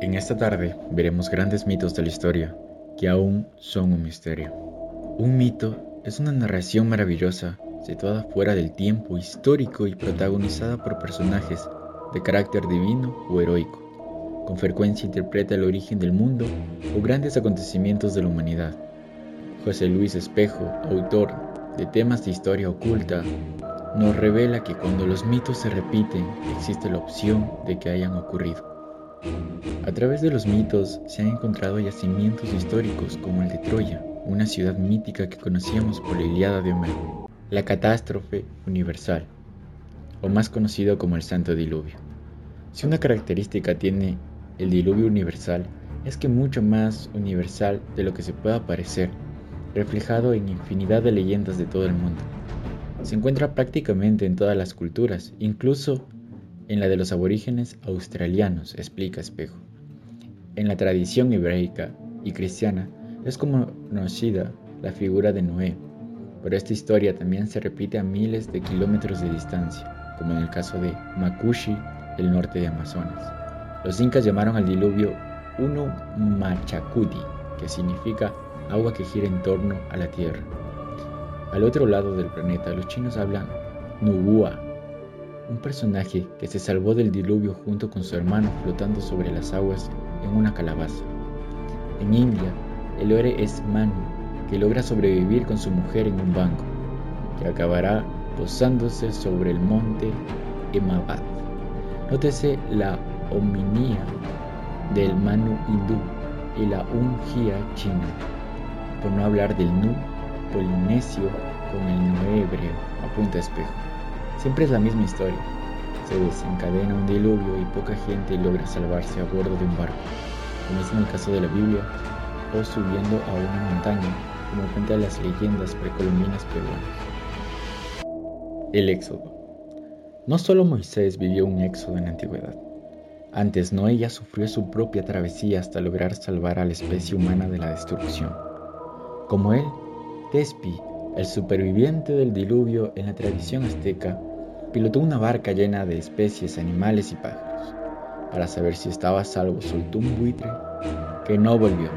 En esta tarde veremos grandes mitos de la historia que aún son un misterio. Un mito es una narración maravillosa situada fuera del tiempo histórico y protagonizada por personajes de carácter divino o heroico. Con frecuencia interpreta el origen del mundo o grandes acontecimientos de la humanidad. José Luis Espejo, autor de temas de historia oculta, nos revela que cuando los mitos se repiten existe la opción de que hayan ocurrido. A través de los mitos se han encontrado yacimientos históricos como el de Troya, una ciudad mítica que conocíamos por la Iliada de Homero, la catástrofe universal, o más conocido como el Santo Diluvio. Si una característica tiene el diluvio universal, es que mucho más universal de lo que se pueda parecer, reflejado en infinidad de leyendas de todo el mundo. Se encuentra prácticamente en todas las culturas, incluso en la de los aborígenes australianos, explica Espejo. En la tradición hebraica y cristiana es conocida la figura de Noé, pero esta historia también se repite a miles de kilómetros de distancia, como en el caso de Makushi, el norte de Amazonas. Los incas llamaron al diluvio Uno Machacuti, que significa agua que gira en torno a la tierra. Al otro lado del planeta, los chinos hablan Nubua, un personaje que se salvó del diluvio junto con su hermano flotando sobre las aguas en una calabaza. En India, el héroe es Manu, que logra sobrevivir con su mujer en un banco, que acabará posándose sobre el monte Emabad. Nótese la hominía del Manu hindú y la Ungia china, por no hablar del Nu polinesio con el Nu hebreo, apunta espejo. Siempre es la misma historia. Se desencadena un diluvio y poca gente logra salvarse a bordo de un barco, como es en el caso de la Biblia, o subiendo a una montaña, como cuenta las leyendas precolombinas peruanas. El Éxodo. No solo Moisés vivió un éxodo en la antigüedad. Antes Noé ya sufrió su propia travesía hasta lograr salvar a la especie humana de la destrucción. Como él, Tespi, el superviviente del diluvio en la tradición azteca, pilotó una barca llena de especies, animales y pájaros. Para saber si estaba a salvo, soltó un buitre que no volvió.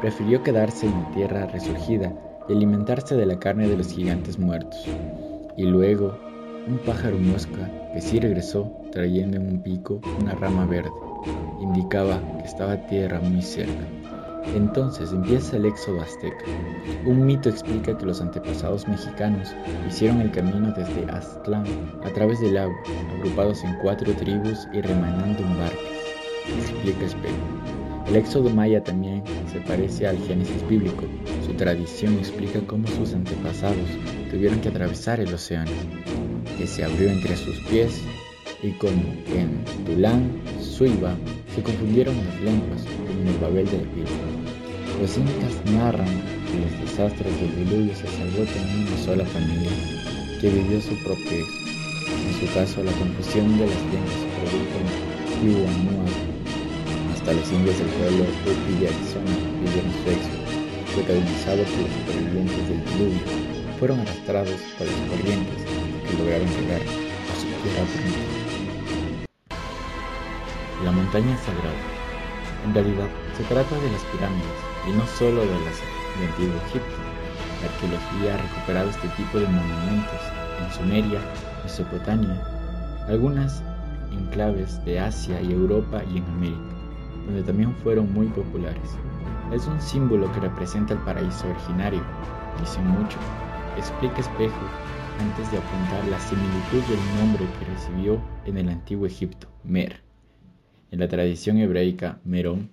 Prefirió quedarse en la tierra resurgida y alimentarse de la carne de los gigantes muertos. Y luego, un pájaro mosca que sí regresó trayendo en un pico una rama verde. Indicaba que estaba tierra muy cerca. Entonces empieza el éxodo azteca. Un mito explica que los antepasados mexicanos hicieron el camino desde Aztlán a través del agua, agrupados en cuatro tribus y remanando en barcos. Explica Espejo. El éxodo maya también se parece al Génesis bíblico. Su tradición explica cómo sus antepasados tuvieron que atravesar el océano, que se abrió entre sus pies y como en Tulán, Suiba, se confundieron las lenguas en el Babel del Biblia. Los incas narran que los desastres del diluvio se salvó también una sola familia que vivió su propio éxodo. En su caso, la confusión de las lenguas produjo Tihuanaco. Hasta los indios del pueblo de Arizona vivieron su éxodo, protagonizado por los supervivientes del diluvio. Fueron arrastrados por las corrientes que lograron llegar a su tierra primitiva. La montaña sagrada. En realidad, se trata de las pirámides, y no solo de las de Antiguo Egipto. La arqueología ha recuperado este tipo de monumentos en Sumeria, Mesopotamia, algunas enclaves de Asia y Europa y en América, donde también fueron muy populares. Es un símbolo que representa el paraíso originario, dice mucho, explica Espejo antes de apuntar la similitud del nombre que recibió en el antiguo Egipto, Mer. En la tradición hebraica, Merón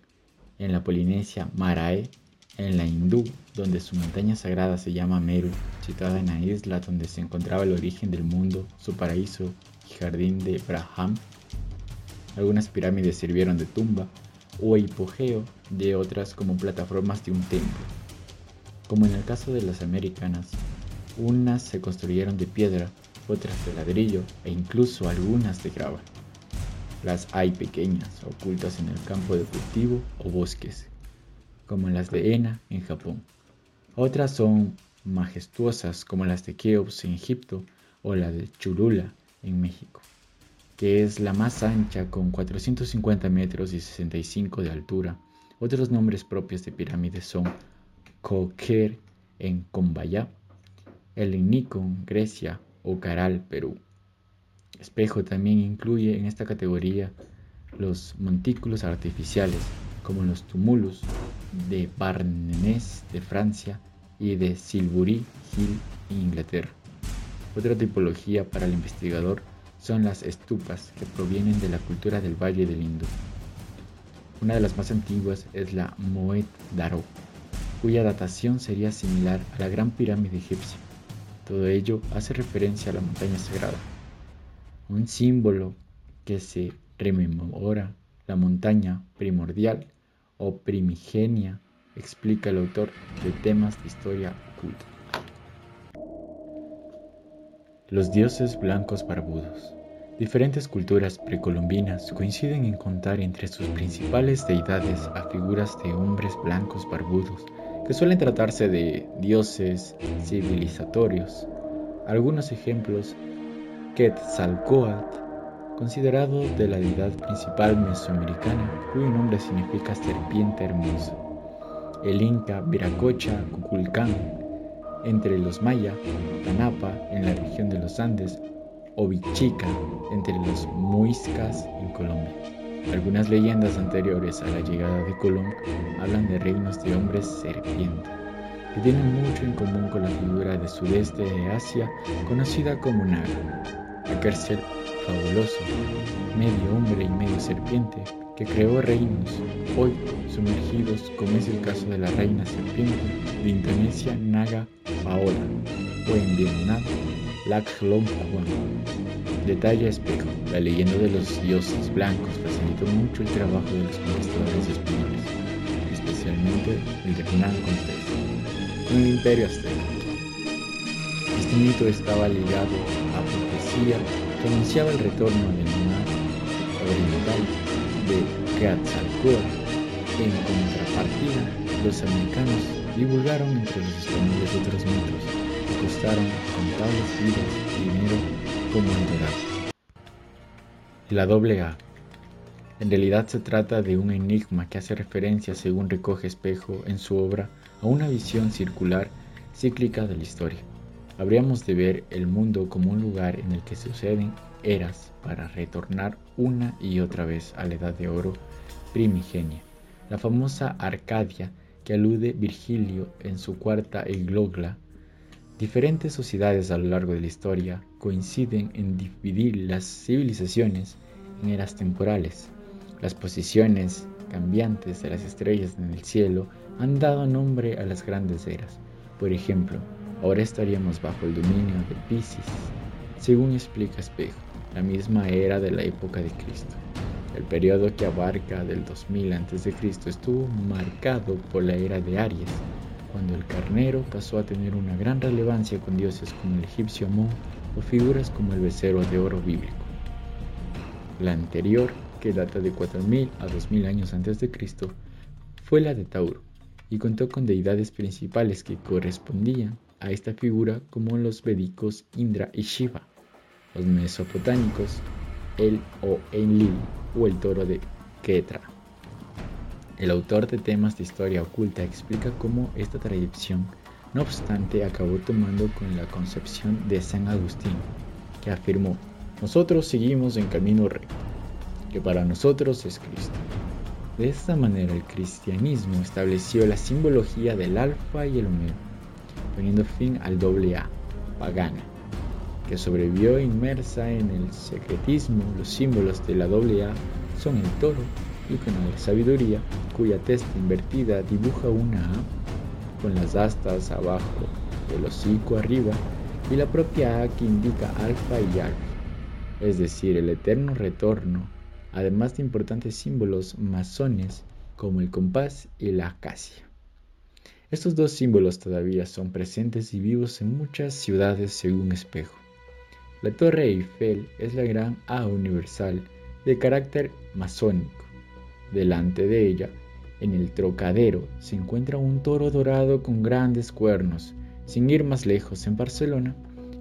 en la Polinesia Marae, en la hindú, donde su montaña sagrada se llama Meru, situada en la isla donde se encontraba el origen del mundo, su paraíso y jardín de Braham. Algunas pirámides sirvieron de tumba o hipogeo de otras como plataformas de un templo. Como en el caso de las americanas, unas se construyeron de piedra, otras de ladrillo e incluso algunas de grava. Las hay pequeñas, ocultas en el campo de cultivo o bosques, como las de Ena en Japón. Otras son majestuosas como las de Keops en Egipto o la de Chulula en México. que es la más ancha con 450 metros y 65 de altura. Otros nombres propios de pirámides son Koker en Combaya, el Nikon, Grecia o Caral, Perú. Espejo también incluye en esta categoría los montículos artificiales, como los tumulus de Barnenés de Francia y de Silbury Hill en Inglaterra. Otra tipología para el investigador son las estupas que provienen de la cultura del Valle del Indo. Una de las más antiguas es la Moed Daro, cuya datación sería similar a la Gran Pirámide egipcia. Todo ello hace referencia a la montaña sagrada, un símbolo que se rememora la montaña primordial o primigenia, explica el autor de temas de historia oculta. Los dioses blancos barbudos. Diferentes culturas precolombinas coinciden en contar entre sus principales deidades a figuras de hombres blancos barbudos, que suelen tratarse de dioses civilizatorios. Algunos ejemplos, Quetzalcoatl, considerado de la deidad principal mesoamericana, cuyo nombre significa serpiente hermosa. El Inca Viracocha Cuculcán, entre los maya, Tanapa en la región de los Andes o Vichica entre los muiscas en Colombia. Algunas leyendas anteriores a la llegada de Colón hablan de reinos de hombres serpiente, que tienen mucho en común con la figura de sudeste de Asia conocida como Naga, aquel ser fabuloso, medio hombre y medio serpiente, que creó reinos, hoy sumergidos como es el caso de la reina serpiente de Indonesia Naga Paola, o en Vietnam Lac Long Detalle espejo. La leyenda de los dioses blancos facilitó mucho el trabajo de los conquistadores españoles, especialmente el de Hernán Cortés, el imperio azteca. Este mito estaba ligado a profecía que anunciaba el retorno del mar oriental de Quetzalcóatl. En contrapartida, los americanos divulgaron entre los españoles otros mitos que costaron contables vidas y dinero como el dorado. La doble A. En realidad se trata de un enigma que hace referencia, según recoge Espejo en su obra, a una visión circular cíclica de la historia. Habríamos de ver el mundo como un lugar en el que suceden eras para retornar una y otra vez a la edad de oro primigenia, la famosa Arcadia que alude Virgilio en su cuarta Eglogla. Diferentes sociedades a lo largo de la historia coinciden en dividir las civilizaciones en eras temporales. Las posiciones cambiantes de las estrellas en el cielo han dado nombre a las grandes eras. Por ejemplo, ahora estaríamos bajo el dominio de Pisces, según explica Espejo la misma era de la época de Cristo. El periodo que abarca del 2000 a.C. estuvo marcado por la era de Aries, cuando el carnero pasó a tener una gran relevancia con dioses como el egipcio Amón o figuras como el becerro de oro bíblico. La anterior, que data de 4000 a 2000 años antes de Cristo, fue la de Tauro y contó con deidades principales que correspondían a esta figura como los védicos Indra y Shiva los mesopotámicos, el o Enlil o el toro de Ketra. El autor de temas de historia oculta explica cómo esta tradición, no obstante, acabó tomando con la concepción de San Agustín, que afirmó, nosotros seguimos en camino recto, que para nosotros es Cristo. De esta manera el cristianismo estableció la simbología del alfa y el omega, poniendo fin al doble A, pagana, que sobrevivió inmersa en el secretismo, los símbolos de la doble A son el toro, icono de sabiduría, cuya testa invertida dibuja una A con las astas abajo, el hocico arriba y la propia A que indica alfa y alfa, es decir, el eterno retorno, además de importantes símbolos masones como el compás y la acacia. Estos dos símbolos todavía son presentes y vivos en muchas ciudades según espejo. La Torre Eiffel es la gran A universal de carácter masónico. Delante de ella, en el trocadero, se encuentra un toro dorado con grandes cuernos. Sin ir más lejos, en Barcelona,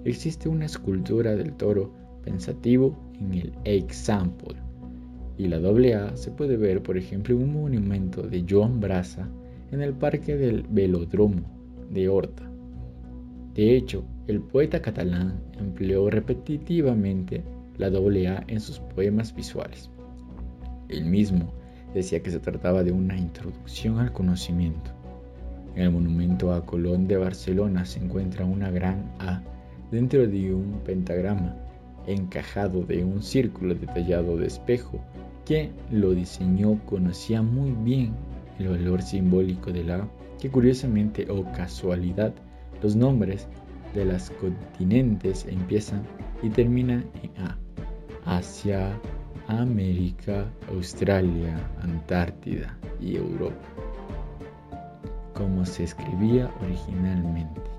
existe una escultura del toro pensativo en el example. Y la AA se puede ver, por ejemplo, en un monumento de Joan Brasa en el Parque del Velódromo de Horta. De hecho, el poeta catalán empleó repetitivamente la AA en sus poemas visuales. Él mismo decía que se trataba de una introducción al conocimiento. En el monumento a Colón de Barcelona se encuentra una gran A dentro de un pentagrama encajado de un círculo detallado de espejo. Quien lo diseñó conocía muy bien el valor simbólico de la que curiosamente o casualidad los nombres de las continentes empiezan y terminan en A. Asia, América, Australia, Antártida y Europa, como se escribía originalmente.